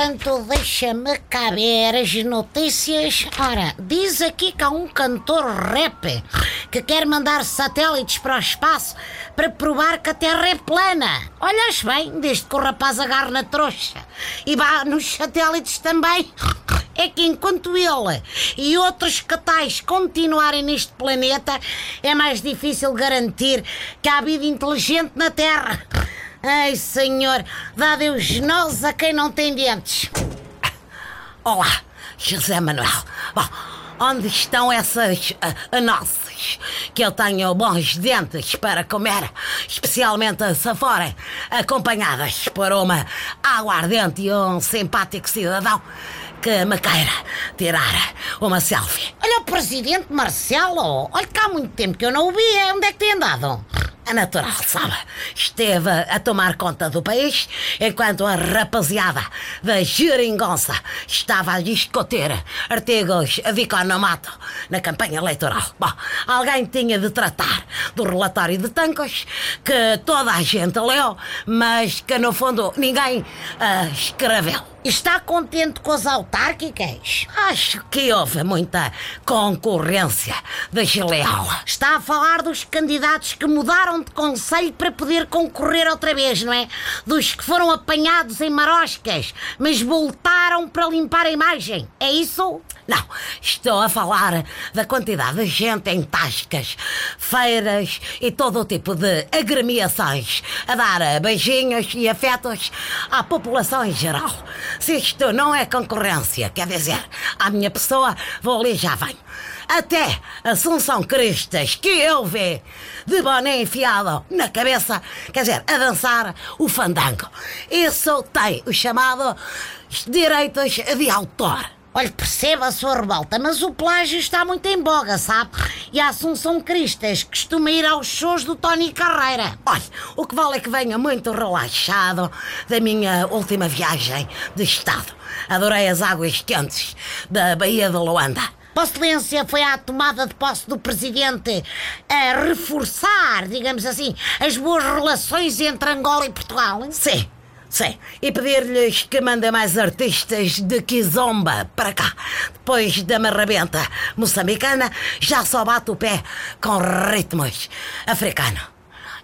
Portanto, deixa-me caber as notícias. Ora, diz aqui que há um cantor rap que quer mandar satélites para o espaço para provar que a Terra é plana. Olhas bem, desde que o rapaz agarre na trouxa e vá nos satélites também. É que enquanto ele e outros catais continuarem neste planeta, é mais difícil garantir que há vida inteligente na Terra. Ai, senhor, dá Deus nós a quem não tem dentes. Olá, José Manuel. Bom, onde estão essas uh, nossas? Que eu tenho bons dentes para comer, especialmente se forem acompanhadas por uma aguardente e um simpático cidadão que me queira tirar uma selfie. Olha o presidente Marcelo, olha que há muito tempo que eu não o via. Onde é que tem andado? É natural, sabe? Esteve a tomar conta do país enquanto a rapaziada da geringonça estava a discutir artigos de economato na campanha eleitoral. Bom, alguém tinha de tratar do relatório de Tancos que toda a gente leu, mas que no fundo ninguém uh, escreveu. Está contente com as autárquicas? Acho que houve muita concorrência desleal. Está a falar dos candidatos que mudaram de conselho para poder concorrer outra vez, não é? Dos que foram apanhados em maroscas, mas voltaram para limpar a imagem. É isso? Não, estou a falar da quantidade de gente em tascas, feiras e todo o tipo de agremiações a dar beijinhos e afetos à população em geral. Se isto não é concorrência, quer dizer, a minha pessoa, vou ali já venho. Até Assunção Cristas, que eu vi de boné enfiado na cabeça, quer dizer, a dançar o fandango. Isso tem o chamado direitos de autor. Olha, perceba a sua revolta, mas o plágio está muito em boga, sabe? E a Assunção Cristas costuma ir aos shows do Tony Carreira. Olha, o que vale é que venha muito relaxado da minha última viagem de estado. Adorei as águas quentes da Baía de Luanda. A Excelência foi à tomada de posse do presidente a reforçar, digamos assim, as boas relações entre Angola e Portugal. Sim. Sim, e pedir-lhes que mandem mais artistas de Kizomba para cá. Depois da marrabenta moçambicana, já só bate o pé com ritmos africanos.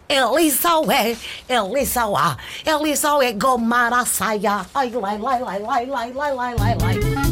Elisaué, Elisauá, Elisaué, gomara saia. Ai, lai, lai, lai, lai, lai, lai, lai, lai, lai.